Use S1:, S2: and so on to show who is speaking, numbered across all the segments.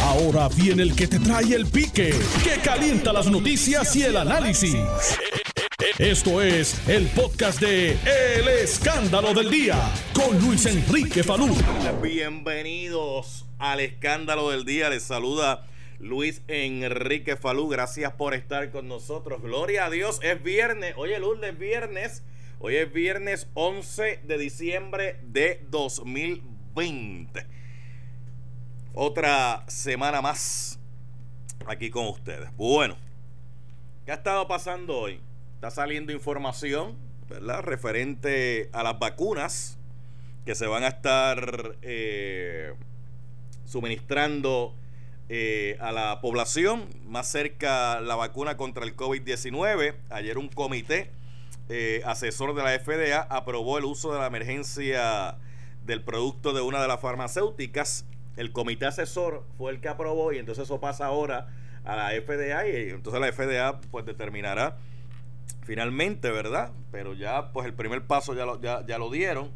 S1: Ahora viene el que te trae el pique, que calienta las noticias y el análisis. Esto es el podcast de El Escándalo del Día con Luis Enrique Falú.
S2: Bienvenidos al Escándalo del Día. Les saluda Luis Enrique Falú. Gracias por estar con nosotros. Gloria a Dios. Es viernes. Oye, Luz, es viernes. Hoy es viernes 11 de diciembre de 2020. Otra semana más aquí con ustedes. Bueno, ¿qué ha estado pasando hoy? Está saliendo información, ¿verdad? Referente a las vacunas que se van a estar eh, suministrando eh, a la población. Más cerca la vacuna contra el COVID-19. Ayer un comité eh, asesor de la FDA aprobó el uso de la emergencia del producto de una de las farmacéuticas. El comité asesor fue el que aprobó y entonces eso pasa ahora a la FDA y entonces la FDA pues determinará finalmente, ¿verdad? Pero ya pues el primer paso ya lo, ya, lo dieron.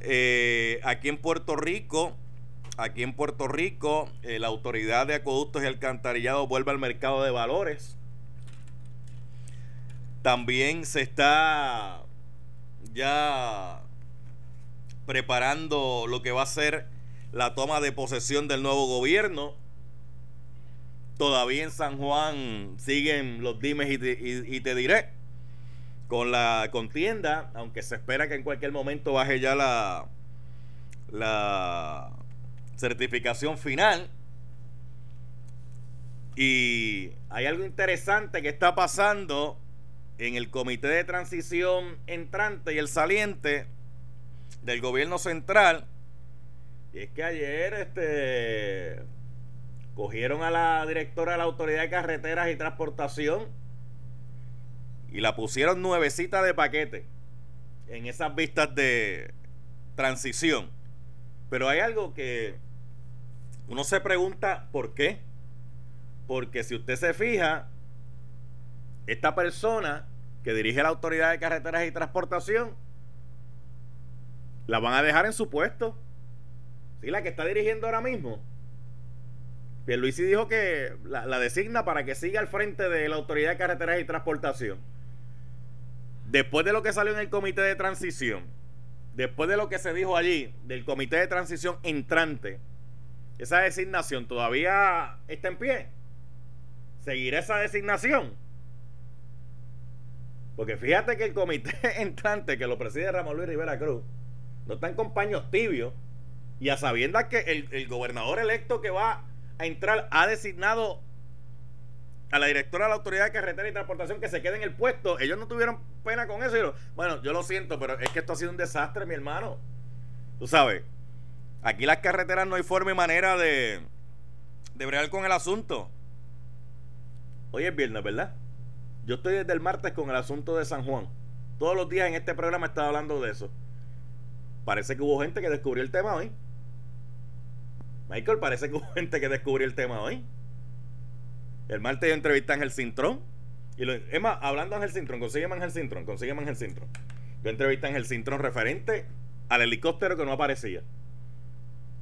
S2: Eh, aquí en Puerto Rico, aquí en Puerto Rico, eh, la autoridad de acueductos y alcantarillado vuelve al mercado de valores también se está ya preparando lo que va a ser la toma de posesión del nuevo gobierno. Todavía en San Juan siguen los dimes y te, diré con la contienda, aunque se espera que en cualquier momento baje ya la, la certificación final. Y hay algo interesante que está pasando en el comité de transición entrante y el saliente del gobierno central. Y es que ayer este cogieron a la directora de la Autoridad de Carreteras y Transportación y la pusieron nuevecita de paquete en esas vistas de transición. Pero hay algo que uno se pregunta por qué. Porque si usted se fija, esta persona que dirige la Autoridad de Carreteras y Transportación la van a dejar en su puesto. Sí, la que está dirigiendo ahora mismo. Pierluisi dijo que la, designa para que siga al frente de la Autoridad de Carreteras y Transportación. Después de lo que salió en el Comité de Transición, después de lo que se dijo allí del Comité de Transición entrante, esa designación todavía está en pie. ¿Seguirá esa designación? Porque fíjate que el comité entrante que lo preside Ramón Luis Rivera Cruz no está en compaños tibios y a sabiendas que el, gobernador electo que va a entrar ha designado a la directora de la Autoridad de Carretera y Transportación que se quede en el puesto. Ellos no tuvieron pena con eso. bueno, yo lo siento, pero es que esto ha sido un desastre, mi hermano. Tú sabes, aquí las carreteras no hay forma y manera de, de bregar con el asunto. Hoy es viernes, ¿verdad? Yo estoy desde el martes con el asunto de San Juan. Todos los días en este programa estaba hablando de eso. Parece que hubo gente que descubrió el tema hoy. Michael, parece que hubo gente que descubrió el tema hoy. El martes yo entrevisté a Ángel Cintrón. Y lo, es más, hablando de Ángel Cintrón, consígueme Ángel Cintrón, consígueme Ángel Cintrón. Yo entrevisté a Ángel Cintrón referente al helicóptero que no aparecía.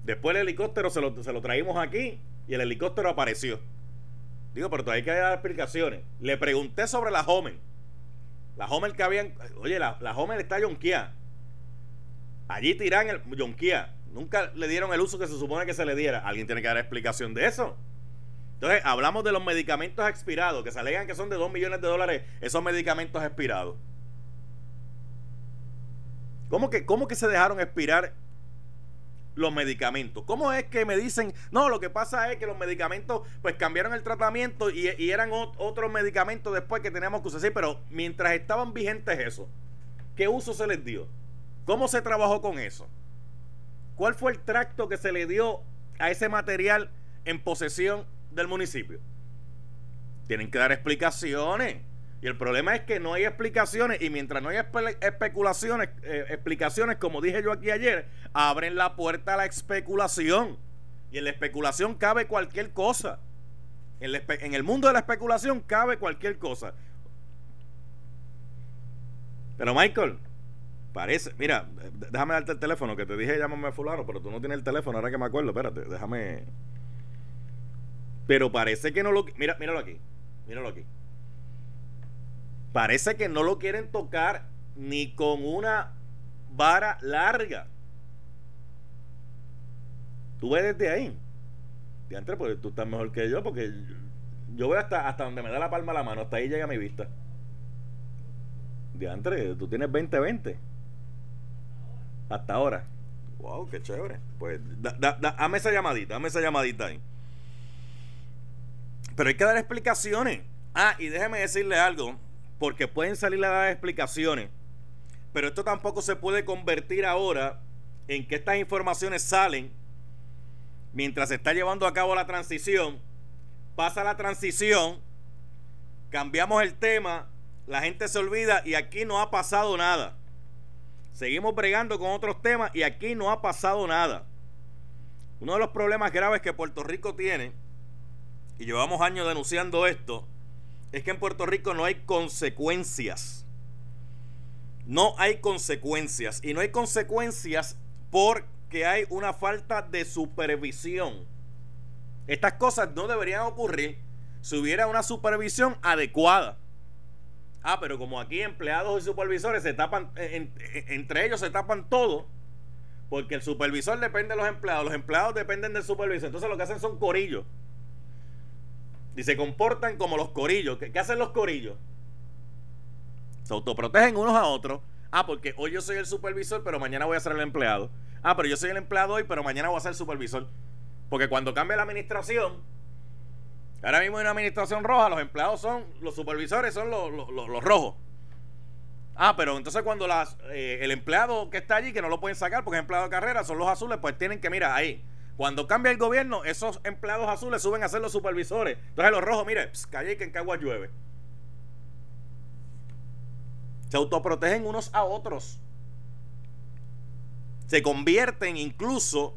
S2: Después el helicóptero se lo, se lo traímos aquí y el helicóptero apareció. Digo, pero todavía hay que dar explicaciones. Le pregunté sobre la Homer. La Homer que habían. Oye, la, la Homer está yonquía. Allí tiran el yonquía. Nunca le dieron el uso que se supone que se le diera. Alguien tiene que dar explicación de eso. Entonces, hablamos de los medicamentos expirados, que se alegan que son de 2 millones de dólares esos medicamentos expirados. ¿Cómo que, cómo que se dejaron expirar los medicamentos. ¿Cómo es que me dicen, no, lo que pasa es que los medicamentos pues cambiaron el tratamiento y, eran otros medicamentos después que teníamos que usar? Sí, pero mientras estaban vigentes eso, ¿qué uso se les dio? ¿Cómo se trabajó con eso? ¿Cuál fue el tracto que se le dio a ese material en posesión del municipio? Tienen que dar explicaciones. Y el problema es que no hay explicaciones y mientras no hay especulaciones, eh, explicaciones, como dije yo aquí ayer, abren la puerta a la especulación. Y en la especulación cabe cualquier cosa. En, en el mundo de la especulación cabe cualquier cosa. Pero Michael, parece, mira, déjame darte el teléfono, que te dije llámame a fulano, pero tú no tienes el teléfono, ahora que me acuerdo, espérate, déjame, Pero parece que no lo... Mira, míralo aquí. Míralo aquí. Parece que no lo quieren tocar ni con una vara larga. Tú ves desde ahí. Diantre, pues tú estás mejor que yo porque yo voy hasta, hasta donde me da la palma la mano. Hasta ahí llega mi vista. Diantre, tú tienes 20-20. Hasta ahora. Wow, qué chévere. Pues da, dame esa llamadita, dame esa llamadita ahí. Pero hay que dar explicaciones. Ah, y déjeme decirle algo, porque pueden salir a dar explicaciones, pero esto tampoco se puede convertir ahora en que estas informaciones salen mientras se está llevando a cabo la transición. Pasa la transición, cambiamos el tema, la gente se olvida y aquí no ha pasado nada. Seguimos bregando con otros temas y aquí no ha pasado nada. Uno de los problemas graves que Puerto Rico tiene, y llevamos años denunciando esto, es que en Puerto Rico no hay consecuencias. No hay consecuencias. Y no hay consecuencias porque hay una falta de supervisión. Estas cosas no deberían ocurrir si hubiera una supervisión adecuada. Ah, pero como aquí empleados y supervisores se tapan, eh, eh, entre ellos se tapan todo, porque el supervisor depende de los empleados, los empleados dependen del supervisor. Entonces lo que hacen son corillos. Y se comportan como los corillos. ¿Qué, hacen los corillos? Se autoprotegen unos a otros. Ah, porque hoy yo soy el supervisor, pero mañana voy a ser el empleado. Ah, pero yo soy el empleado hoy, pero mañana voy a ser el supervisor. Porque cuando cambie la administración, Ahora mismo hay una administración roja, los empleados son, los supervisores son los, los, rojos. Ah, pero entonces cuando las, eh, el empleado que está allí, que no lo pueden sacar porque es empleado de carrera, son los azules, pues tienen que, mira, ahí. Cuando cambia el gobierno, esos empleados azules suben a ser los supervisores. Entonces los rojos, mire, calle que en Cagua llueve. Se autoprotegen unos a otros. Se convierten incluso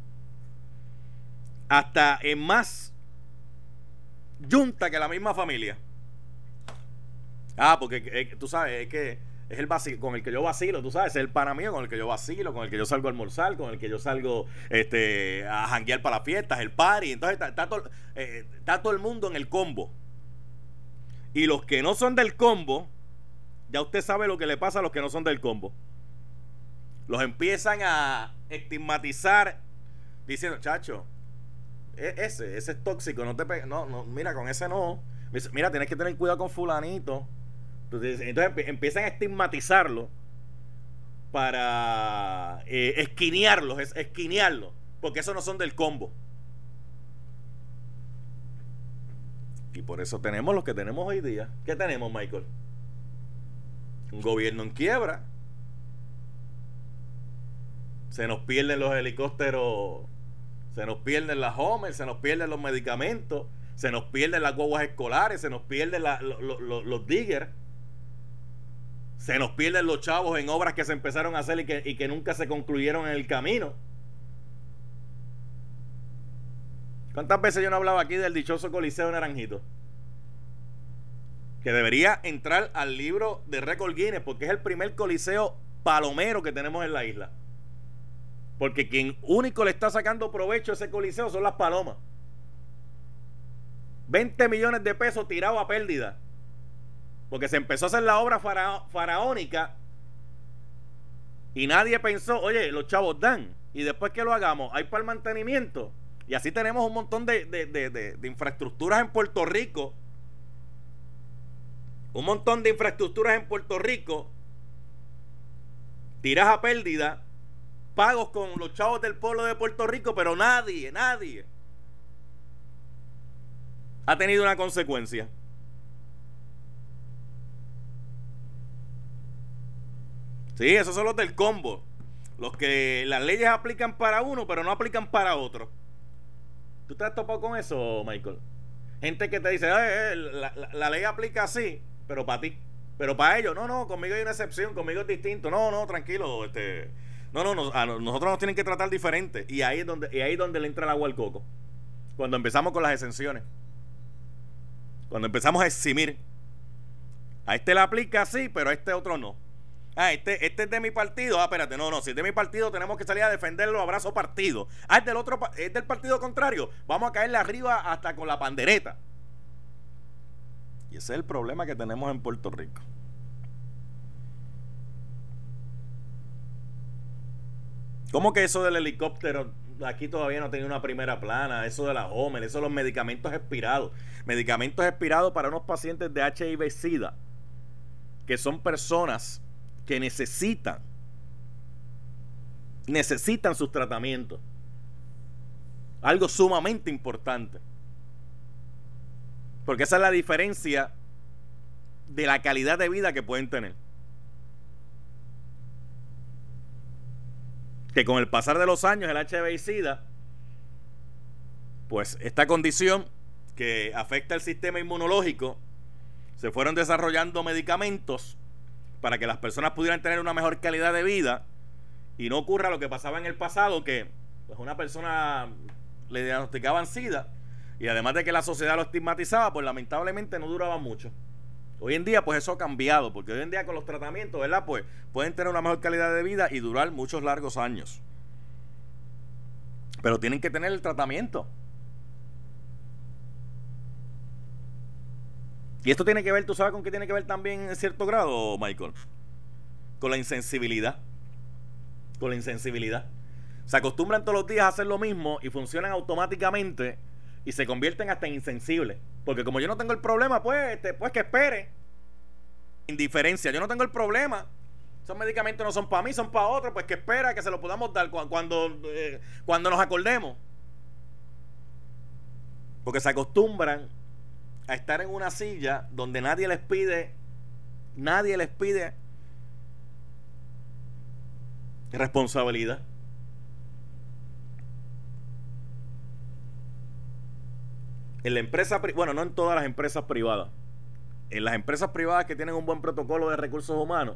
S2: hasta en más junta que la misma familia. Ah, porque eh, tú sabes, es que es el vacilo, con el que yo vacilo, tú sabes, es el pana mío con el que yo vacilo, con el que yo salgo a almorzar, con el que yo salgo este, a janguear para las fiestas, el party. Entonces está, todo, eh, está todo el mundo en el combo. Y los que no son del combo, ya usted sabe lo que le pasa a los que no son del combo. Los empiezan a estigmatizar diciendo, chacho, e, ese, ese es tóxico, no te no, no, mira, con ese no. Mira, tienes que tener cuidado con fulanito. Entonces, empiezan a estigmatizarlo para eh, esquinearlos, es, esquinearlos, porque esos no son del combo. Y por eso tenemos lo que tenemos hoy día. ¿Qué tenemos, Michael? Un gobierno en quiebra. Se nos pierden los helicópteros se nos pierden las homes, se nos pierden los medicamentos, se nos pierden las guaguas escolares, se nos pierden los diggers, se nos pierden los chavos en obras que se empezaron a hacer y que, y que nunca se concluyeron en el camino. ¿Cuántas veces yo no hablaba aquí del dichoso Coliseo Naranjito? Que debería entrar al libro de Record Guinness porque es el primer coliseo palomero que tenemos en la isla. Porque quien único le está sacando provecho a ese coliseo son las palomas. 20 millones de pesos tirados a pérdida. Porque se empezó a hacer la obra faraónica y nadie pensó, oye, los chavos dan. Y después que lo hagamos, hay para el mantenimiento. Y así tenemos un montón de, de infraestructuras en Puerto Rico. Un montón de infraestructuras en Puerto Rico. Tiras a pérdida pagos con los chavos del pueblo de Puerto Rico, pero nadie, nadie ha tenido una consecuencia. Sí, esos son los del combo. Los que las leyes aplican para uno, pero no aplican para otro. ¿Tú te has topado con eso, Michael? Gente que te dice, eh, la, la, ley aplica así, pero para ti. Pero para ellos, no, no, conmigo hay una excepción, conmigo es distinto. No, no, tranquilo, este no, no, a nosotros nos tienen que tratar diferente. Y ahí es donde, y ahí es donde le entra el agua al coco. Cuando empezamos con las exenciones. Cuando empezamos a eximir. A este le aplica así, pero a este otro no. Ah, este, este es de mi partido. Ah, espérate, no, no, si es de mi partido tenemos que salir a defenderlo, abrazo partido. Ah, es del otro, es del partido contrario. Vamos a caerle arriba hasta con la pandereta. Y ese es el problema que tenemos en Puerto Rico. ¿Cómo que eso del helicóptero aquí todavía no tenía una primera plana? Eso de la Homer, eso de los medicamentos expirados. Medicamentos expirados para unos pacientes de HIV-Sida, que son personas que necesitan, necesitan sus tratamientos. Algo sumamente importante. Porque esa es la diferencia de la calidad de vida que pueden tener. Que con el pasar de los años el HIV SIDA, pues esta condición que afecta el sistema inmunológico, se fueron desarrollando medicamentos para que las personas pudieran tener una mejor calidad de vida y no ocurra lo que pasaba en el pasado, que pues una persona le diagnosticaban SIDA y además de que la sociedad lo estigmatizaba, pues lamentablemente no duraba mucho. Hoy en día, pues eso ha cambiado, porque hoy en día con los tratamientos, ¿verdad? Pues pueden tener una mejor calidad de vida y durar muchos largos años. Pero tienen que tener el tratamiento. Y esto tiene que ver, ¿tú sabes con qué tiene que ver también en cierto grado, Michael? Con la insensibilidad. Con la insensibilidad. Se acostumbran todos los días a hacer lo mismo y funcionan automáticamente y se convierten hasta en insensibles. Porque como yo no tengo el problema, pues, este, pues que espere. Indiferencia, yo no tengo el problema. Esos medicamentos no son para mí, son para otros, pues que espera que se lo podamos dar cuando, eh, cuando nos acordemos. Porque se acostumbran a estar en una silla donde nadie les pide, nadie les pide responsabilidad. En la empresa, bueno, no en todas las empresas privadas. En las empresas privadas que tienen un buen protocolo de recursos humanos,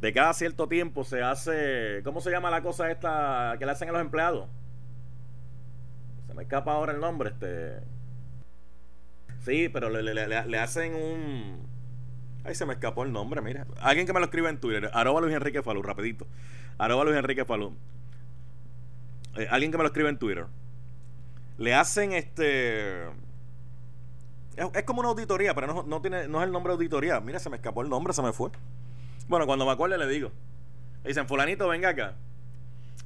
S2: de cada cierto tiempo se hace, ¿cómo se llama la cosa esta que le hacen a los empleados? Se me escapa ahora el nombre, este. Sí, pero le, hacen un. Ay, se me escapó el nombre, mira. Alguien que me lo escribe en Twitter. Arroba Luis Enrique Falú, rapidito. Arroba Luis Enrique Falú. Eh, alguien que me lo escribe en Twitter le hacen este es, como una auditoría, pero no, no, tiene, no es el nombre de auditoría. Mira, se me escapó el nombre, se me fue. Bueno, cuando me acuerde le digo. dicen, fulanito, venga acá.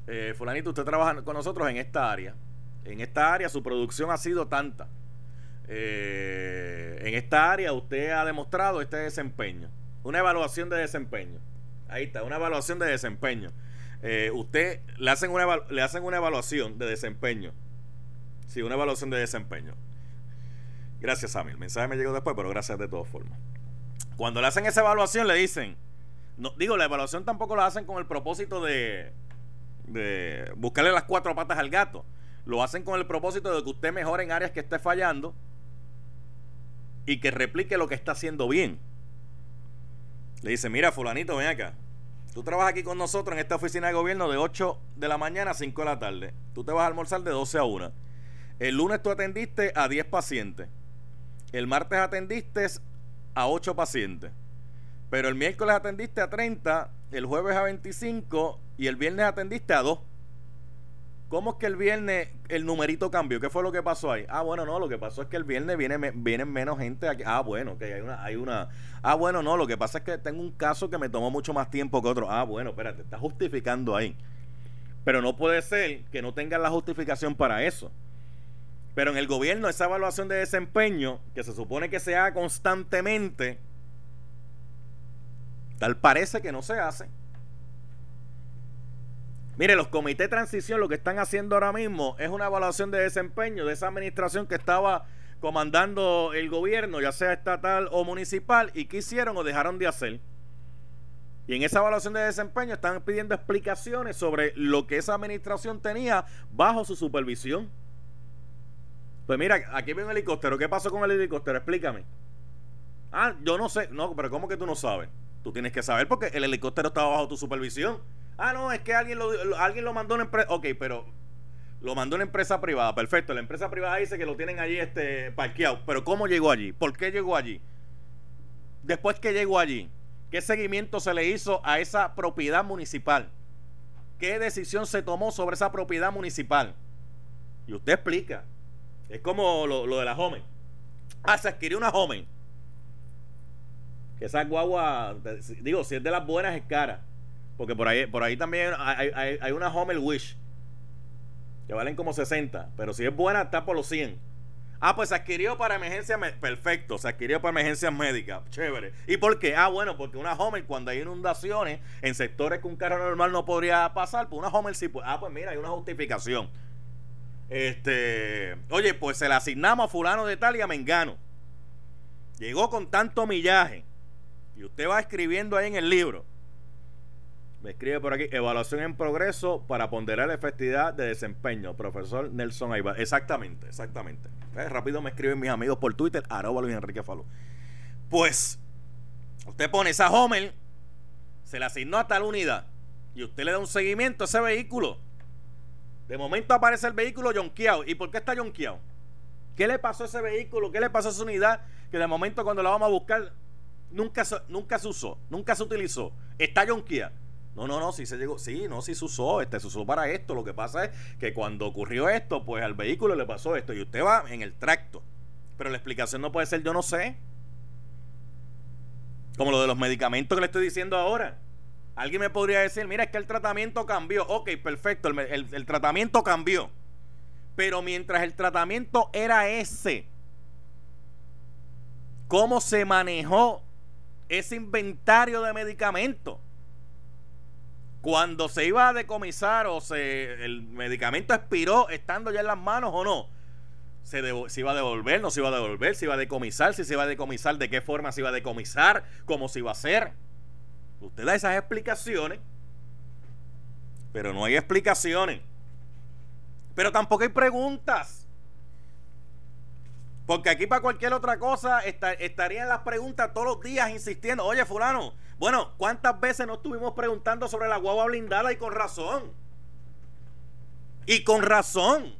S2: Eh, fulanito, usted trabaja con nosotros en esta área. En esta área su producción ha sido tanta. Eh, en esta área usted ha demostrado este desempeño. Una evaluación de desempeño. Ahí está, una evaluación de desempeño. Eh, usted le hacen, una, le hacen una evaluación de desempeño Sí, una evaluación de desempeño. Gracias, Sammy. El mensaje me llegó después, pero gracias de todas formas. Cuando le hacen esa evaluación, le dicen. No, digo, la evaluación tampoco la hacen con el propósito de, buscarle las cuatro patas al gato. Lo hacen con el propósito de que usted mejore en áreas que esté fallando y que replique lo que está haciendo bien. Le dice, mira, fulanito, ven acá. Tú trabajas aquí con nosotros en esta oficina de gobierno de 8 de la mañana a 5 de la tarde. Tú te vas a almorzar de 12 a 1. El lunes tú atendiste a 10 pacientes. El martes atendiste a 8 pacientes. Pero el miércoles atendiste a 30, el jueves a 25 y el viernes atendiste a 2. ¿Cómo es que el viernes el numerito cambió? ¿Qué fue lo que pasó ahí? Ah, bueno, no, lo que pasó es que el viernes viene, vienen menos gente aquí. Ah, bueno, que hay una, hay una. Ah, bueno, no, lo que pasa es que tengo un caso que me tomó mucho más tiempo que otro. Ah, bueno, espérate, está justificando ahí. Pero no puede ser que no tengan la justificación para eso. Pero en el gobierno esa evaluación de desempeño, que se supone que se haga constantemente, tal parece que no se hace. Mire, los comités de transición lo que están haciendo ahora mismo es una evaluación de desempeño de esa administración que estaba comandando el gobierno, ya sea estatal o municipal, y qué hicieron o dejaron de hacer. Y en esa evaluación de desempeño están pidiendo explicaciones sobre lo que esa administración tenía bajo su supervisión. Pues mira, aquí viene un helicóptero. ¿Qué pasó con el helicóptero? Explícame. Ah, yo no sé. No, pero ¿cómo que tú no sabes? Tú tienes que saber porque el helicóptero estaba bajo tu supervisión. Ah, no, es que alguien lo, alguien lo mandó a una empresa. Ok, pero lo mandó a una empresa privada. Perfecto. La empresa privada dice que lo tienen allí este, parqueado. Pero ¿cómo llegó allí? ¿Por qué llegó allí? Después que llegó allí, ¿Qué seguimiento se le hizo a esa propiedad municipal? ¿Qué decisión se tomó sobre esa propiedad municipal? Y usted explica. Es como lo, de la Home. Ah, se adquirió una Home. Que esa guagua, digo, si es de las buenas es cara. Porque por ahí, por ahí también hay, hay, una Homer Wish. Que valen como 60. Pero si es buena, está por los 100. Ah, pues se adquirió para emergencias. Perfecto, se adquirió para emergencias médicas. Chévere. ¿Y por qué? Ah, bueno, porque una Homer, cuando hay inundaciones en sectores que un carro normal no podría pasar, pues una Homer sí puede. Ah, pues mira, hay una justificación. Este. Oye, pues se le asignamos a Fulano de Tal y a Mengano. Llegó con tanto millaje. Y usted va escribiendo ahí en el libro me escribe por aquí, evaluación en progreso para ponderar la efectividad de desempeño. Profesor Nelson Aybar. Exactamente, exactamente. Eh, rápido me escriben mis amigos por Twitter, arroba Luis Enrique Falú. Pues, usted pone esa Homer, se le asignó a tal unidad y usted le da un seguimiento a ese vehículo. De momento aparece el vehículo yonqueado. ¿Y por qué está yonqueado? ¿Qué le pasó a ese vehículo? ¿Qué le pasó a esa unidad? Que de momento cuando la vamos a buscar nunca, nunca se usó, nunca se utilizó. Está yonqueado. No, no, no, sí se llegó, sí, no, sí se usó, este se usó para esto. Lo que pasa es que cuando ocurrió esto, pues al vehículo le pasó esto y usted va en el tracto. Pero la explicación no puede ser yo no sé. Como lo de los medicamentos que le estoy diciendo ahora. Alguien me podría decir, mira, es que el tratamiento cambió. Ok, perfecto, el, tratamiento cambió. Pero mientras el tratamiento era ese, ¿cómo se manejó ese inventario de medicamentos? cuando se iba a decomisar o se el medicamento expiró estando ya en las manos o no, se, iba a devolver, no se iba a devolver, se iba a decomisar, si se iba a decomisar, de qué forma se iba a decomisar, cómo se iba a hacer. Usted da esas explicaciones, pero no hay explicaciones. Pero tampoco hay preguntas. Porque aquí para cualquier otra cosa estarían las preguntas todos los días insistiendo, oye fulano, bueno, ¿cuántas veces nos estuvimos preguntando sobre la guagua blindada y con razón? Y con razón.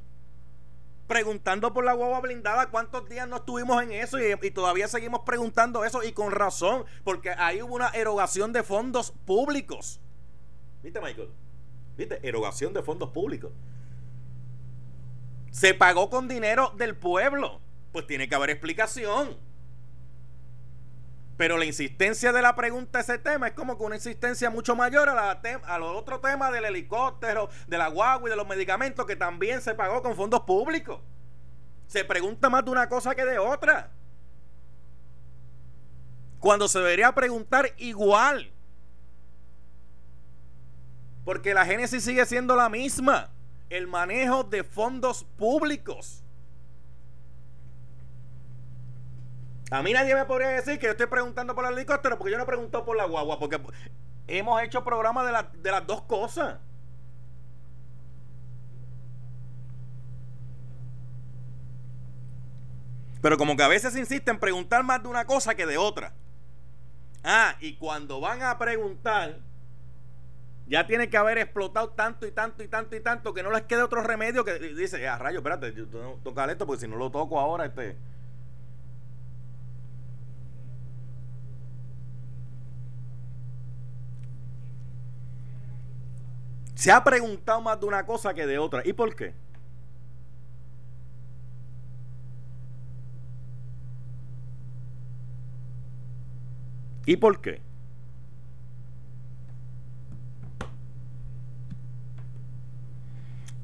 S2: Preguntando por la guagua blindada, ¿cuántos días no estuvimos en eso? Y, todavía seguimos preguntando eso y con razón, porque ahí hubo una erogación de fondos públicos. ¿Viste, Michael? ¿Viste? Erogación de fondos públicos. Se pagó con dinero del pueblo. Pues tiene que haber explicación. Pero la insistencia de la pregunta a ese tema es como que una insistencia mucho mayor a, la a los otros temas del helicóptero, de la guagua y de los medicamentos que también se pagó con fondos públicos. Se pregunta más de una cosa que de otra. Cuando se debería preguntar igual. Porque la génesis sigue siendo la misma. El manejo de fondos públicos. A mí nadie me podría decir que yo estoy preguntando por el helicóptero porque yo no pregunto por la guagua, porque hemos hecho programas de, de las dos cosas. Pero como que a veces insisten en preguntar más de una cosa que de otra. Ah, y cuando van a preguntar, ya tiene que haber explotado tanto y tanto y tanto y tanto que no les quede otro remedio que dice, ah, rayo, espérate, yo tengo que tocar esto porque si no lo toco ahora, este Se ha preguntado más de una cosa que de otra. ¿Y por qué? ¿Y por qué?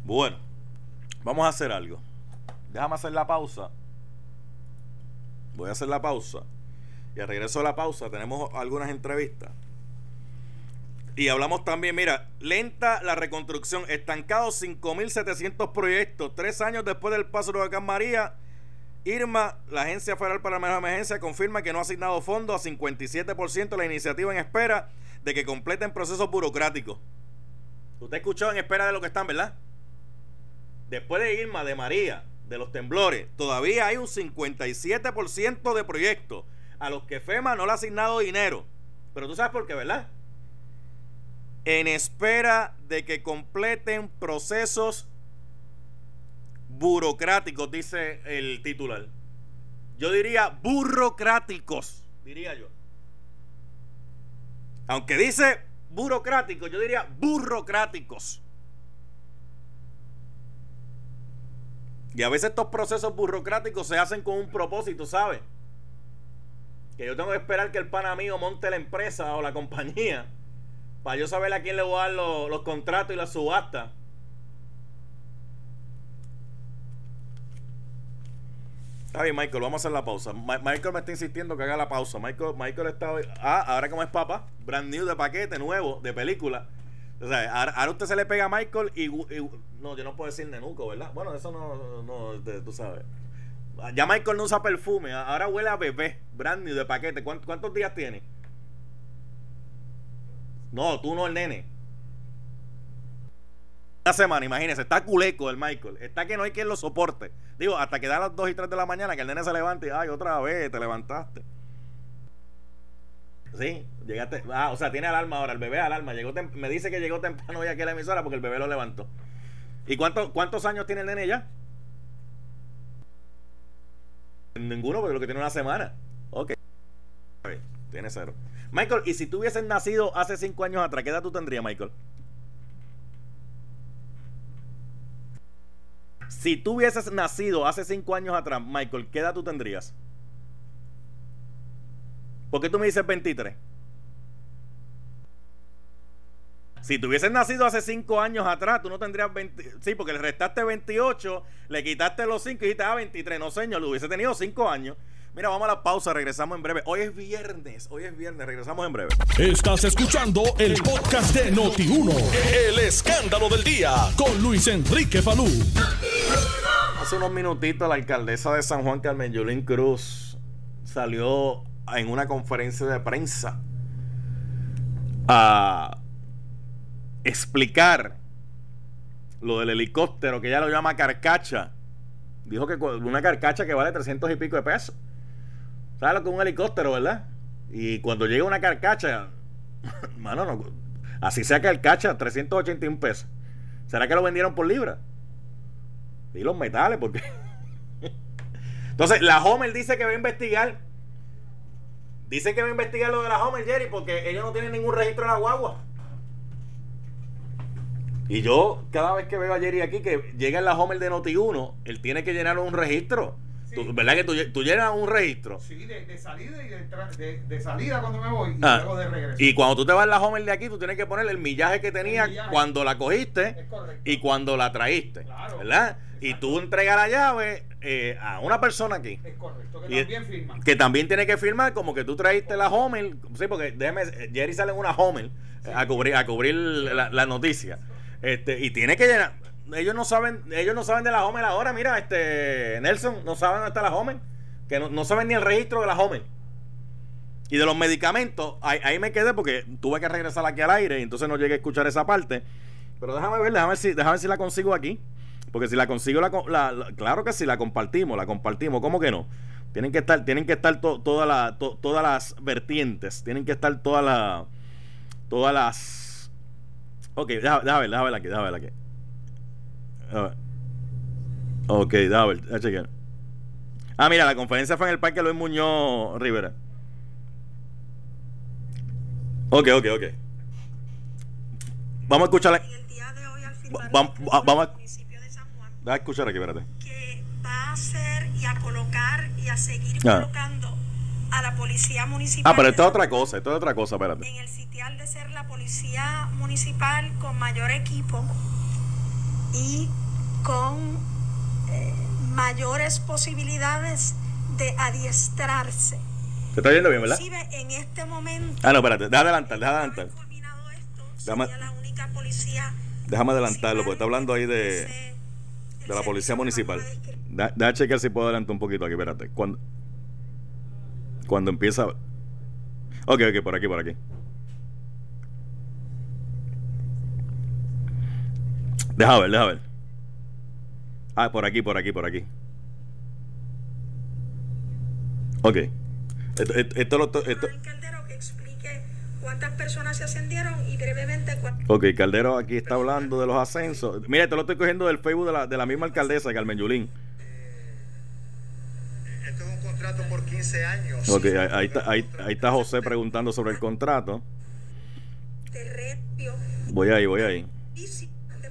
S2: Bueno, vamos a hacer algo. Déjame hacer la pausa. Voy a hacer la pausa. Y al regreso de la pausa tenemos algunas entrevistas. Y hablamos también, mira, lenta la reconstrucción, estancado 5.700 proyectos, tres años después del paso de huracán María. Irma, la Agencia Federal para la Emergencia, confirma que no ha asignado fondos a 57% de la iniciativa en espera de que completen procesos burocráticos. Usted escuchó en espera de lo que están, ¿verdad? Después de Irma, de María, de los temblores, todavía hay un 57% de proyectos a los que FEMA no le ha asignado dinero. Pero tú sabes por qué, ¿verdad? En espera de que completen procesos burocráticos, dice el titular. Yo diría burocráticos, diría yo. Aunque dice burocrático, yo diría burocráticos. Y a veces estos procesos burocráticos se hacen con un propósito, ¿sabes? Que yo tengo que esperar que el pana mío monte la empresa o la compañía para yo saber a quién le voy a dar los, contratos y la subasta. Está bien, Michael, vamos a hacer la pausa. Michael me está insistiendo que haga la pausa. Michael, Michael está hoy. Ah, ahora como es papá, brand new de paquete, nuevo, de película. O ahora, usted se le pega a Michael y, No, yo no puedo decir nenuco, ¿verdad? Bueno, eso no, no tú sabes. Ya Michael no usa perfume, ahora huele a bebé, brand new de paquete. ¿Cuántos días tiene? No, tú no el nene. Una semana, imagínese, está culeco el Michael. Está que no hay quien lo soporte. Digo, hasta que da las 2 y 3 de la mañana que el nene se levante y, ay, otra vez, te levantaste. Sí, llegaste. Ah, o sea, tiene alarma ahora, el bebé alarma. Llegó me dice que llegó temprano hoy aquí a la emisora porque el bebé lo levantó. ¿Y cuánto, cuántos años tiene el nene ya? Ninguno, porque lo que tiene una semana. Tiene cero. Michael, ¿y si tú hubieses nacido hace 5 años atrás, qué edad tú tendrías, Michael? Si tú hubieses nacido hace cinco años atrás, Michael, ¿qué edad tú tendrías? ¿Por qué tú me dices 23? Si tú hubieses nacido hace 5 años atrás, tú no tendrías 20. Sí, porque le restaste 28, le quitaste los 5 y dijiste, ah, 23. No, señor, lo hubiese tenido 5 años. Mira, vamos a la pausa, regresamos en breve. Hoy es viernes, hoy es viernes, regresamos en breve.
S1: Estás escuchando el podcast de Noti1, el escándalo del día, con Luis Enrique Falú.
S2: Hace unos minutitos la alcaldesa de San Juan, Carmen Yulín Cruz, salió en una conferencia de prensa a explicar lo del helicóptero que ella lo llama carcacha. Dijo que una carcacha que vale 300 y pico de pesos. ¿Sabes lo que es un helicóptero, verdad? Y cuando llega una carcacha, mano, no, así sea carcacha, 381 pesos. ¿Será que lo vendieron por libra? Y los metales, porque. Entonces, la Homer dice que va a investigar. Dice que va a investigar lo de la Homer, Jerry, porque ellos no tienen ningún registro en la guagua. Y yo, cada vez que veo a Jerry aquí, que llega en la Homer de Noti1, él tiene que llenar un registro. ¿Verdad que tú, llenas un registro?
S3: Sí, de, salida y de, de, salida cuando me voy y ah, luego de regreso.
S2: Y cuando tú te vas a la Homer de aquí, tú tienes que poner el millaje que tenía cuando la cogiste y cuando la traíste. ¿Verdad? Y tú entregas la llave eh, a una persona aquí.
S3: Es correcto, que también firma.
S2: Que también tiene que firmar como que tú traíste la Homer. Sí, porque déjeme, Jerry sale en una Homer a cubrir, a cubrir la, la noticia. Este, y tiene que llenar ellos no saben, ellos no saben de la Homer ahora, mira, este Nelson, no saben dónde está la Homer, que no, saben ni el registro de la Homer. Y de los medicamentos, ahí, me quedé porque tuve que regresar aquí al aire y entonces no llegué a escuchar esa parte. Pero déjame ver, déjame ver si, déjame ver si la consigo aquí. Porque si la consigo, la, claro que sí, la compartimos, la compartimos. ¿Cómo que no? Tienen que estar, tienen que estar toda la, todas las vertientes, tienen que estar todas las, todas las... Ok, déjame, déjame ver, déjame aquí, déjame ver aquí. Ok, double, a chequear. Ah, mira, la conferencia fue en el Parque Luis Muñoz Rivera. Ok, ok, ok. Vamos a escuchar. Vamos, vamos a. escuchar aquí, espérate.
S4: Que va a hacer y a colocar y a seguir ah. colocando a la policía municipal.
S2: Ah, pero esto es otra cosa, esto es otra cosa, espérate.
S4: En el sitial de ser la policía municipal con mayor equipo y con eh, mayores posibilidades de adiestrarse.
S2: ¿Te está yendo bien, verdad?
S4: en este momento.
S2: Ah, no, espérate, déjame adelantar, déjame adelantar.
S4: déjame, la única policía
S2: déjame adelantarlo, porque está hablando ahí de, de la policía municipal. Déjame chequear si puedo adelantar un poquito aquí, espérate. Cuando, cuando empieza. Ok, ok, por aquí, por aquí. Deja ver, deja ver. Ah, por aquí, por aquí, por aquí. Ok. Esto, esto, lo. Esto,
S4: Caldero que explique cuántas personas se ascendieron y brevemente.
S2: Ok, Caldero aquí está hablando de los ascensos. Mira, esto lo estoy cogiendo del Facebook de la, de la misma alcaldesa, Carmen Yulín.
S3: Eh, esto es un contrato por 15 años.
S2: Ok, ahí, está, ahí, ahí está José preguntando sobre el contrato. Voy ahí, voy ahí.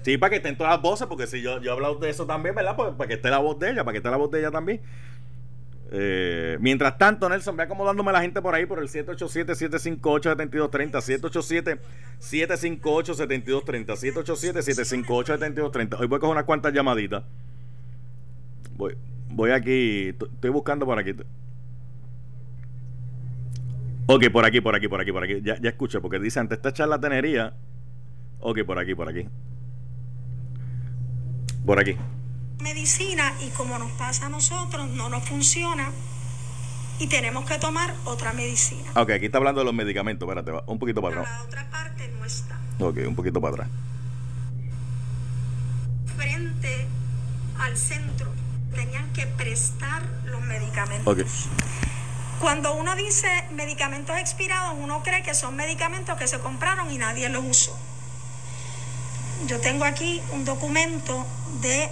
S2: Sí, para que estén todas las voces, porque si yo, yo he hablado de eso también, ¿verdad? Pues para que esté la voz de ella, para que esté la voz de ella también. Eh, mientras tanto, Nelson, ve acomodándome la gente por ahí por el 787-758-7230. 787-758-7230. 787-758-7230. Hoy voy a coger unas cuantas llamaditas. Voy, voy aquí, estoy buscando por aquí. Ok, por aquí, por aquí, por aquí, por aquí. Ya, ya escuché, porque dice ante esta charlatanería. Ok, por aquí, por aquí. Por aquí.
S4: medicina y como nos pasa a nosotros, no nos funciona y tenemos que tomar otra medicina.
S2: Ok, aquí está hablando de los medicamentos. Espérate, va, un poquito para atrás.
S4: La otra parte no está.
S2: Ok, un poquito para atrás.
S4: Frente al centro tenían que prestar los medicamentos.
S2: Ok.
S4: Cuando uno dice medicamentos expirados, uno cree que son medicamentos que se compraron y nadie los usó. Yo tengo aquí un documento de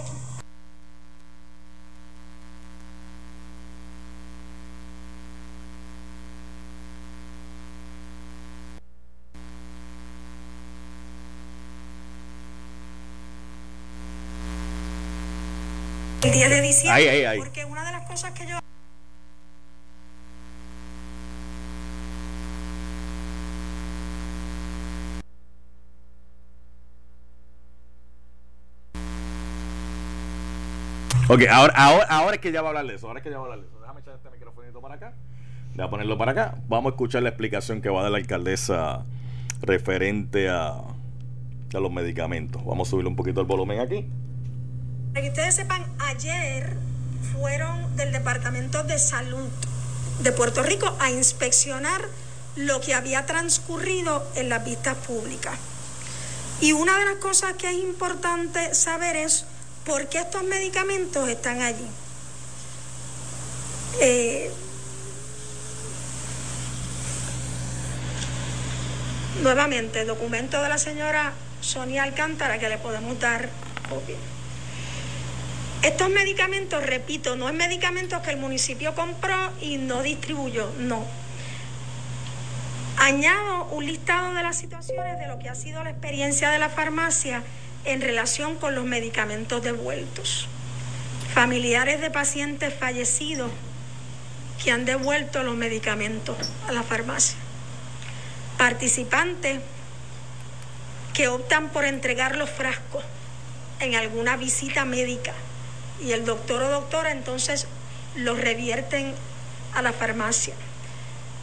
S4: el 10 de diciembre. Porque una de las cosas que yo
S2: Ok, ahora, ahora, ahora es que ya va a hablar de eso. Ahora que ya va a hablar de eso. Déjame echar este microfonito para acá. Voy a ponerlo para acá. Vamos a escuchar la explicación que va a dar la alcaldesa referente a, a los medicamentos. Vamos a subirle un poquito el volumen aquí.
S4: Para que ustedes sepan, ayer fueron del Departamento de Salud de Puerto Rico a inspeccionar lo que había transcurrido en las vistas públicas. Y una de las cosas que es importante saber es por qué estos medicamentos están allí. Eh, nuevamente, documento de la señora Sonia Alcántara que le podemos dar copia. Estos medicamentos, repito, no es medicamentos que el municipio compró y no distribuyó, no. Añado un listado de las situaciones de lo que ha sido la experiencia de la farmacia en relación con los medicamentos devueltos. Familiares de pacientes fallecidos que han devuelto los medicamentos a la farmacia. Participantes que optan por entregar los frascos en alguna visita médica y el doctor o doctora entonces los revierten a la farmacia.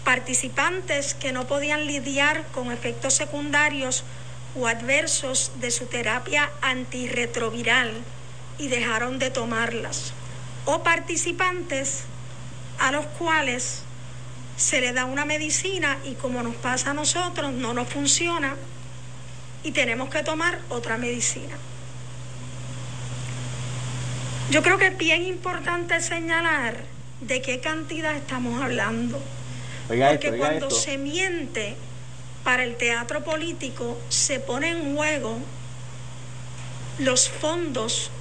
S4: Participantes que no podían lidiar con efectos secundarios o adversos de su terapia antirretroviral y dejaron de tomarlas. O participantes a los cuales se le da una medicina y como nos pasa a nosotros no nos funciona y tenemos que tomar otra medicina. Yo creo que es bien importante señalar de qué cantidad estamos hablando.
S2: Oiga
S4: Porque
S2: esto,
S4: cuando
S2: esto.
S4: se miente para el teatro político, se pone en juego los fondos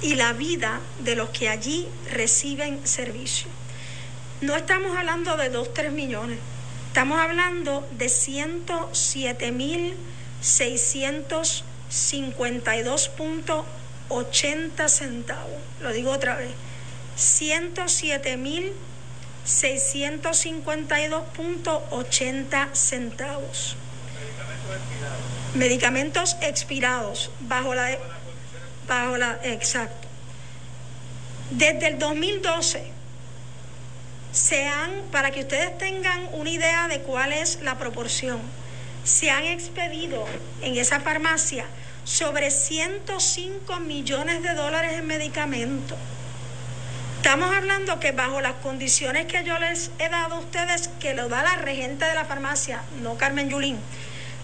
S4: y la vida de los que allí reciben servicio. No estamos hablando de 2, 3 millones, estamos hablando de 107.652.80 centavos. Lo digo otra vez, 107.652.80 centavos. Medicamentos expirados bajo la bajo la exacto. Desde el 2012 se han, para que ustedes tengan una idea de cuál es la proporción, se han expedido en esa farmacia sobre 105 millones de dólares en medicamentos. Estamos hablando que bajo las condiciones que yo les he dado a ustedes, que lo da la regente de la farmacia, no Carmen Yulín,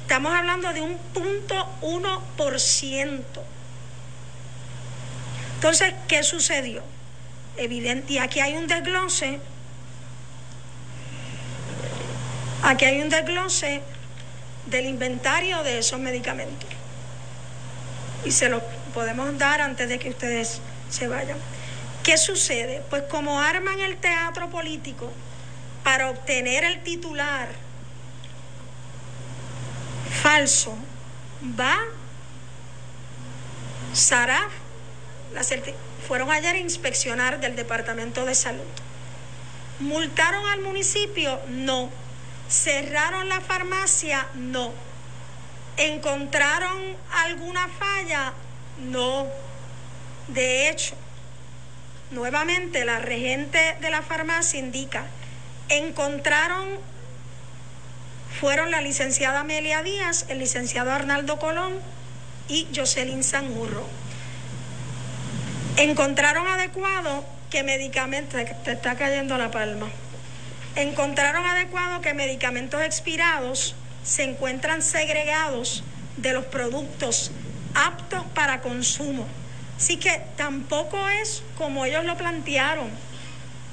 S4: estamos hablando de un punto uno por ciento. Entonces, ¿qué sucedió? Evidente, y aquí hay un desglose, aquí hay un desglose del inventario de esos medicamentos. Y se los podemos dar antes de que ustedes se vayan. ¿Qué sucede? Pues como arman el teatro político para obtener el titular falso, va, Sara, fueron ayer a inspeccionar del Departamento de Salud. ¿Multaron al municipio? No. ¿Cerraron la farmacia? No. ¿Encontraron alguna falla? No. De hecho, nuevamente la regente de la farmacia indica, encontraron, fueron la licenciada Amelia Díaz, el licenciado Arnaldo Colón y Jocelyn Sanurro. Encontraron adecuado que medicamentos, te está cayendo la palma, encontraron adecuado que medicamentos expirados se encuentran segregados de los productos aptos para consumo. Así que tampoco es como ellos lo plantearon,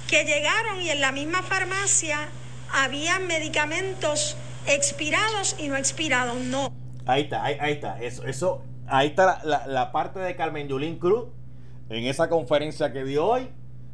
S4: que llegaron y en la misma farmacia había medicamentos expirados y no expirados, no.
S2: Ahí está, ahí, está, eso, eso, ahí está la, la parte de Carmen Yulín Cruz en esa conferencia que dio hoy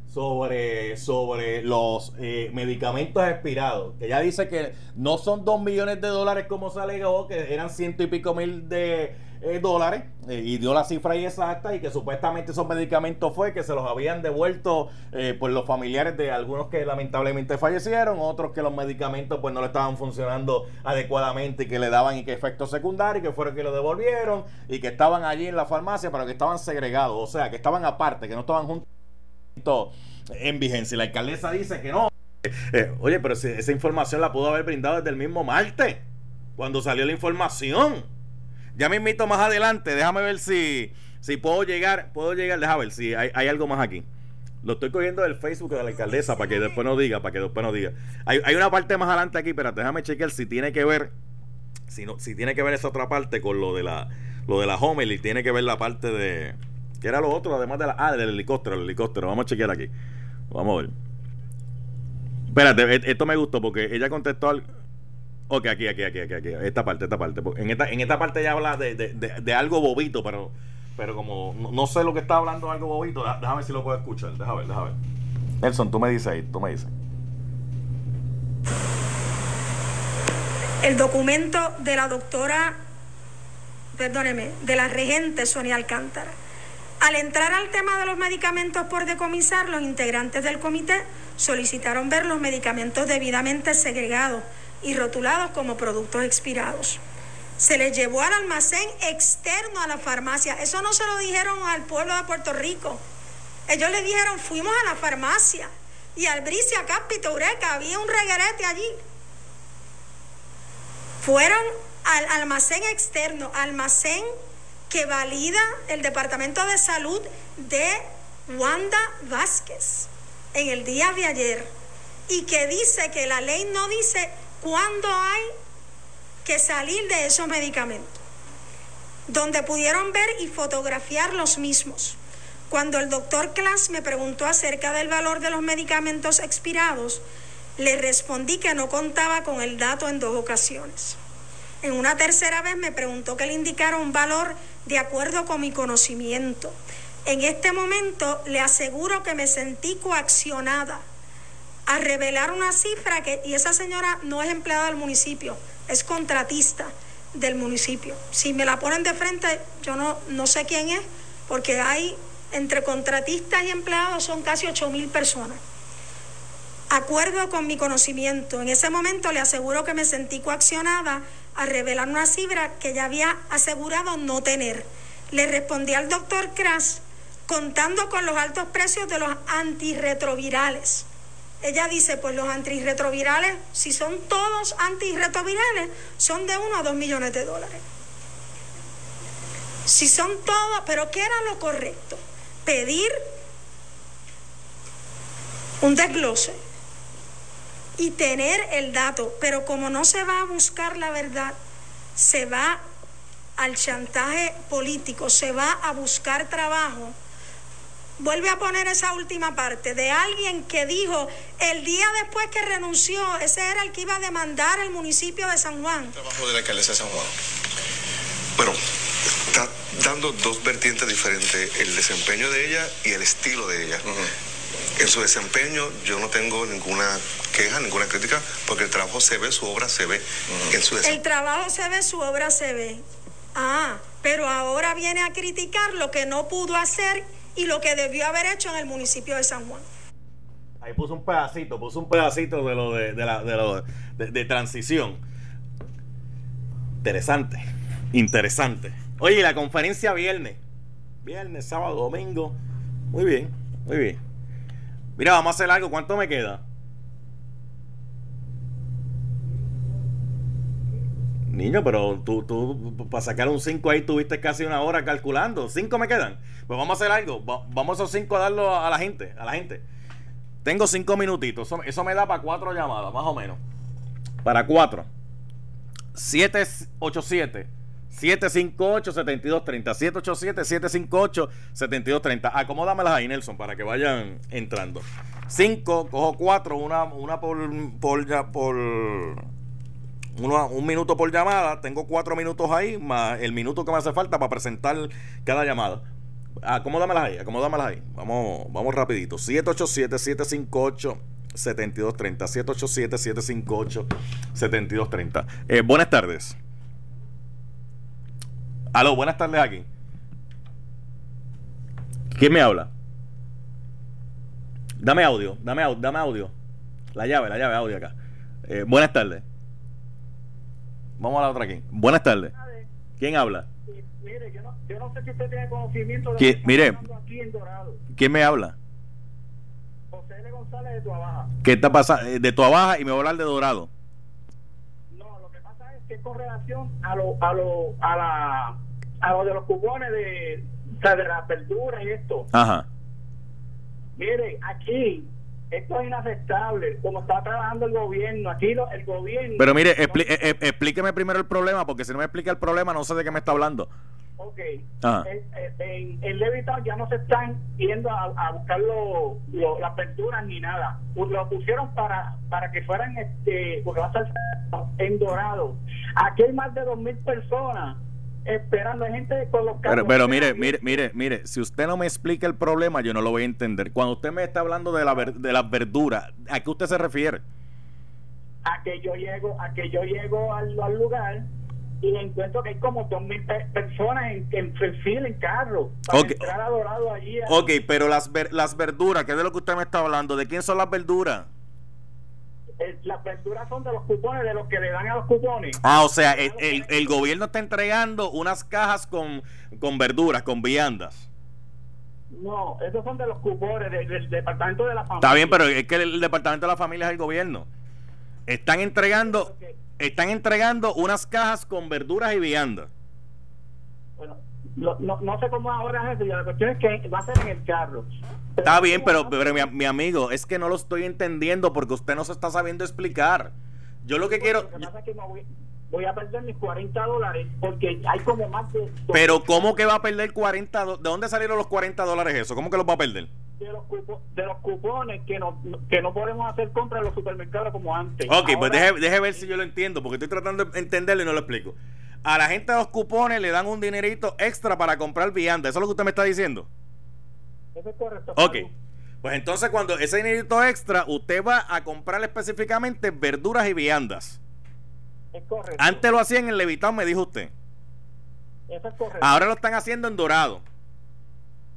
S2: sobre, sobre los eh, medicamentos expirados, que ya dice que no son dos millones de dólares como se alegó, que eran ciento y pico mil de eh, dólares, eh, y dio la cifra ahí exacta, y que supuestamente esos medicamentos fue que se los habían devuelto por los familiares de algunos que lamentablemente fallecieron, otros que los medicamentos pues no le estaban funcionando adecuadamente y que le daban y que efectos secundarios, que fueron que lo devolvieron, y que estaban allí en la farmacia, pero que estaban segregados, o sea, que estaban aparte, que no estaban juntos en vigencia. La alcaldesa dice que no. Eh, oye, pero si esa información la pudo haber brindado desde el mismo martes, cuando salió la información. Ya me invito más adelante, déjame ver si, si puedo llegar, puedo llegar, déjame ver si hay, algo más aquí. Lo estoy cogiendo del Facebook de la alcaldesa para que después no diga, para que después no diga. Hay, hay una parte más adelante aquí, pero déjame chequear si tiene que ver, si no, si tiene que ver esa otra parte con lo de la, lo de la homily, tiene que ver la parte de, ¿Qué era lo otro? Además de la. Ah, del helicóptero, el helicóptero. Vamos a chequear aquí. Vamos a ver. Espérate, e, esto me gustó porque ella contestó al. Ok, aquí, aquí, aquí, aquí, aquí. Esta parte, esta parte. En esta, en esta parte ella habla de, de, de, algo bobito, pero pero como no, sé lo que está hablando algo bobito, déjame si lo puedo escuchar. Déjame ver, déjame ver. Nelson, tú me dices ahí, tú me dices.
S4: El documento de la doctora, perdóneme, de la regente Sonia Alcántara al entrar al tema de los medicamentos por decomisar, los integrantes del comité solicitaron ver los medicamentos debidamente segregados y rotulados como productos expirados. Se les llevó al almacén externo a la farmacia. Eso no se lo dijeron al pueblo de Puerto Rico. Ellos le dijeron, fuimos a la farmacia y al Bricia, Cápito, Eureka, había un reguerete allí. Fueron al almacén externo, almacén que valida el Departamento de Salud de Wanda Vázquez en el día de ayer y que dice que la ley no dice cuándo hay que salir de esos medicamentos, donde pudieron ver y fotografiar los mismos. Cuando el doctor Klass me preguntó acerca del valor de los medicamentos expirados, le respondí que no contaba con el dato en dos ocasiones. En una tercera vez me preguntó que le indicara un valor de acuerdo con mi conocimiento. En este momento le aseguro que me sentí coaccionada a revelar una cifra que, y esa señora no es empleada del municipio, es contratista del municipio. Si me la ponen de frente, yo no, no sé quién es, porque hay entre contratistas y empleados son casi 8 mil personas. Acuerdo con mi conocimiento, en ese momento le aseguro que me sentí coaccionada a revelar una cifra que ya había asegurado no tener. Le respondí al doctor Kras contando con los altos precios de los antirretrovirales. Ella dice, pues los antirretrovirales, si son todos antirretrovirales, son de 1 a 2 millones de dólares. Si son todos, pero ¿qué era lo correcto? Pedir un desglose y tener el dato, pero como no se va a buscar la verdad, se va al chantaje político, se va a buscar trabajo. Vuelve a poner esa última parte de alguien que dijo el día después que renunció, ese era el que iba a demandar el municipio de San Juan.
S5: Trabajo de la alcaldesa de San Juan. Bueno, está dando dos vertientes diferentes, el desempeño de ella y el estilo de ella. En su desempeño yo no tengo ninguna queja, ninguna crítica, porque el trabajo se ve, su obra se ve en su
S4: El trabajo se ve, su obra se ve. Ah, pero ahora viene a criticar lo que no pudo hacer y lo que debió haber hecho en el municipio de San Juan.
S2: Ahí puso un pedacito, puso un pedacito de lo de, de la, de, de, transición. Interesante, interesante. Oye, la conferencia viernes. Viernes, sábado, domingo. Muy bien, muy bien. Mira, vamos a hacer algo. ¿Cuánto me queda? Niño, pero tú, tú para sacar un 5 ahí tuviste casi una hora calculando. ¿Cinco me quedan? Pues vamos a hacer algo. Va- vamos a esos cinco a darlo a la gente, a la gente. Tengo cinco minutitos. Eso, eso me da para cuatro llamadas, más o menos. Para cuatro. 787 758-7230. 787-758-7230. Acomódamelas ahí, Nelson, para que vayan entrando. 5, cojo 4, una, una por, por, por una- un minuto por llamada. Tengo 4 minutos ahí, más el minuto que me hace falta para presentar cada llamada. Acomódamelas ahí, acomódamelas ahí. Vamos, vamos rapidito. 787-758. 7230 787 758 7230 eh, buenas tardes aló buenas tardes aquí ¿quién me habla? dame audio dame, dame audio la llave la llave audio acá Eh, buenas tardes vamos a la otra aquí buenas tardes ¿quién habla?
S3: Mire, yo no, yo no sé si usted tiene conocimiento de
S2: ¿Quién-
S3: lo que está
S2: mire.
S3: aquí en Dorado.
S2: ¿quién me habla?
S3: José L. González de Tuabaja.
S2: ¿qué está pasando? Eh, de tu baja y me va a hablar de Dorado
S3: No, lo que pasa es que es con relación a lo, a lo, a la, a lo de los cupones de, o sea, de la apertura y esto.
S2: ajá
S3: Mire, aquí esto es inaceptable, como está trabajando el gobierno. Aquí lo- el gobierno.
S2: Pero mire, eh, eh, explíqueme primero el problema, porque si no me explica el problema, no sé de qué me está hablando.
S3: Ok.
S2: Ajá.
S3: En, en, en Levittown ya no se están yendo a, a buscar lo, lo- las aperturas ni nada. Lo pusieron para para que fueran este porque va a estar en Dorado. Aquí hay más de dos mil personas esperando. Hay gente con los carros.
S2: Pero, pero mire, mire, mire, mire, si usted no me explica el problema, yo no lo voy a entender. Cuando usted me está hablando de, la ver- de las verduras, ¿a qué usted se refiere?
S3: A que yo llego, a que yo llego al, al lugar y encuentro que hay como dos mil pe- personas en, en perfil en carro para
S2: Ok.
S3: entrar a Dorado allí.
S2: Ok, pero las, ver- las verduras, ¿qué es de lo que usted me está hablando? ¿De quién son las verduras?
S3: Eh, las verduras son de los cupones, de los que le dan a los cupones.
S2: Ah, o sea, el, el- el gobierno está entregando unas cajas con, con verduras, con viandas.
S3: No, esos son de los cupones de- del departamento de la familia.
S2: Está bien, pero es que el departamento de la familia es el gobierno. Están entregando, están entregando unas cajas con verduras y viandas.
S3: Bueno, lo- no, no sé cómo ahora es eso, la cuestión es que va a ser en el carro.
S2: Está bien, pero, pero mi, mi amigo, es que no lo estoy entendiendo porque usted no se está sabiendo explicar. Yo lo que quiero...
S3: Lo que pasa es que voy, voy a perder mis 40 dólares porque hay como más de...
S2: Pero ¿cómo que va a perder 40? do- ¿De dónde salieron los 40 dólares eso? ¿Cómo que los va a perder?
S3: de los, cupo- de los cupones que no, que no podemos hacer compras en los supermercados como antes.
S2: Ok, pues
S3: Ahora-
S2: deje, deje ver si yo lo entiendo porque estoy tratando de entenderlo y no lo explico. A la gente de los cupones le dan un dinerito extra para comprar vianda. ¿Eso es lo que usted me está diciendo?
S3: Eso es correcto.
S2: Ok.
S3: Pablo.
S2: Pues entonces cuando ese dinerito extra, usted va a comprar específicamente verduras y viandas.
S3: Es correcto.
S2: Antes lo hacían en Levitán, me dijo usted.
S3: Eso es correcto.
S2: Ahora lo están haciendo en Dorado.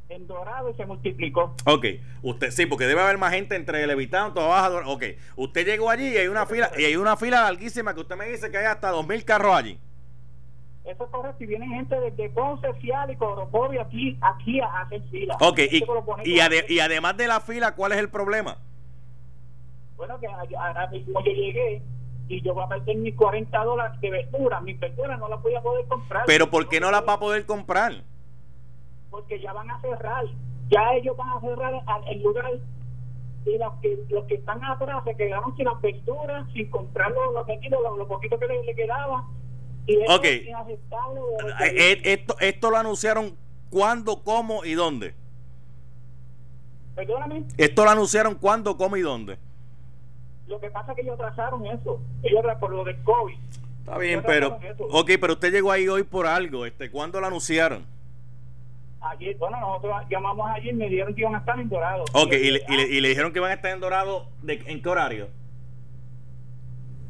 S3: En Dorado se multiplicó.
S2: Ok, usted sí, porque debe haber más gente entre Levitán, toda baja. Dorado. Ok, usted llegó allí y hay una fila y hay una fila larguísima que usted me dice que hay hasta dos mil carros allí.
S3: Eso es correcto. Y vienen gente desde Ponce, Fial y Coropovia aquí, aquí a hacer fila.
S2: Ok, y, y, ade- y además de la fila, ¿cuál es el problema?
S3: Bueno, que ahora mismo yo llegué y yo voy a perder mis 40 dólares de verduras. Mis verduras no las voy a poder comprar.
S2: Pero ¿por qué no las va a poder comprar?
S3: Porque ya van a cerrar. Ya ellos van a cerrar el lugar. Y los que, los que están atrás se quedaron sin las verduras, sin comprar lo, lo, poquito, lo, lo poquito que le, le quedaba. Y eso
S2: Ok.
S3: es inaceptable. lo que-
S2: Eh, eh, Esto, esto lo anunciaron cuándo, cómo y dónde.
S3: Perdóname,
S2: Esto lo anunciaron cuándo, cómo y dónde.
S3: lo que pasa es que ellos atrasaron eso. Ellos por lo del COVID.
S2: Está bien, pero... Ok, pero usted llegó ahí hoy por algo. Este, ¿Cuándo lo anunciaron?
S3: Ayer, bueno, nosotros llamamos ayer y me dijeron que iban a estar en Dorado.
S2: Ok, y le, y le- y le dijeron que iban a estar en Dorado, de, ¿en qué horario?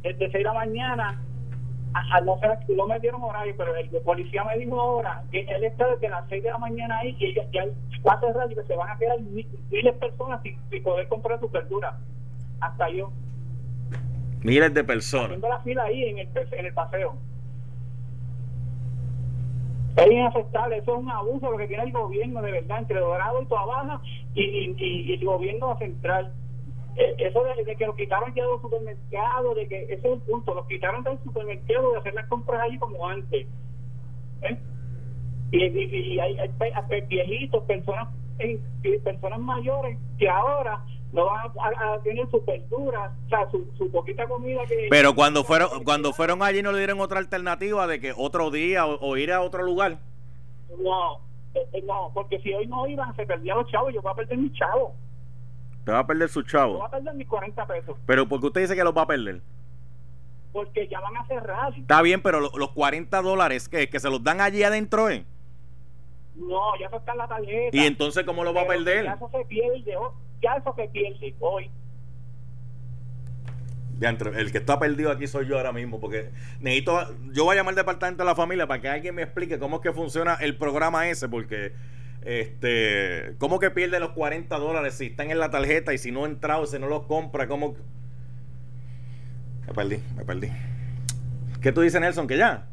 S3: Desde 6 de la mañana, a, a no, no me dieron horario, pero el, policía me dijo ahora que él está desde las 6 de la mañana ahí y ya, ya hay cuatro radios que se van a quedar mi- miles de personas sin, sin poder comprar sus verduras. Hasta yo,
S2: Miles de personas.
S3: haciendo la fila ahí en el, en el paseo. Es inaceptable, eso es un abuso lo que tiene el gobierno de verdad entre Dorado y Toa Baja y, y, y- y el gobierno central. Eh, Eso de, de que lo quitaron ya de los supermercados, de que ese es el punto, los quitaron del supermercado de hacer las compras allí como antes. ¿eh? Y, y- y hay, hay viejitos, personas, eh, personas mayores que ahora no van a, a- tener sus verduras, o sea, su, su poquita comida que...
S2: Pero cuando fueron cuando fueron allí no le dieron otra alternativa de que otro día o, o ir a otro lugar.
S3: No, eh, no, porque si hoy no iban, se perdían los chavos, yo voy a perder mis chavos,
S2: Te va a perder su chavo.
S3: a perder mis 40 pesos,
S2: Pero porque usted dice que los va a perder.
S3: porque ya van a cerrar.
S2: Está bien, pero lo- los 40 dólares que, que se los dan allí adentro, ¿eh?
S3: No, ya eso está en la tarjeta.
S2: Y entonces, ¿cómo lo va a perder?
S3: Ya eso se pierde, oh, ya eso se pierde hoy.
S2: El que está perdido aquí soy yo ahora mismo, porque necesito, yo voy a llamar al departamento de la familia para que alguien me explique cómo es que funciona el programa ese, porque, este, cómo que pierde los 40 dólares si están en la tarjeta y si no ha entrado, si no los compra, cómo... Me perdí, me perdí. ¿Qué tú dices, Nelson? Que ya.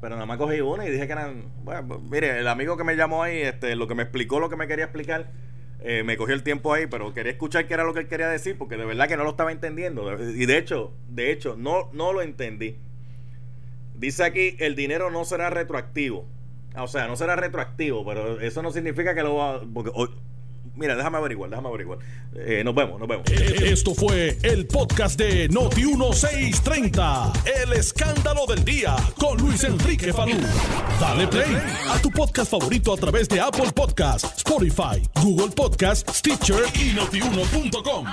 S2: Pero nada más cogí una y dije que eran. Bueno, pues, mire, el amigo que me llamó ahí, este, lo que me explicó lo que me quería explicar, eh, me cogió el tiempo ahí, pero quería escuchar qué era lo que él quería decir, porque de verdad que no lo estaba entendiendo. Y de hecho, de hecho, no, no lo entendí. Dice aquí, el dinero no será retroactivo. O sea, no será retroactivo, pero eso no significa que lo va. Porque, hoy- mira, déjame averiguar, déjame averiguar. Eh, nos vemos, nos vemos.
S1: Esto fue el podcast de Noti 1630. El escándalo del día con Luis Enrique Falú. Dale play a tu podcast favorito a través de Apple Podcasts, Spotify, Google Podcasts, Stitcher y notiuno.com.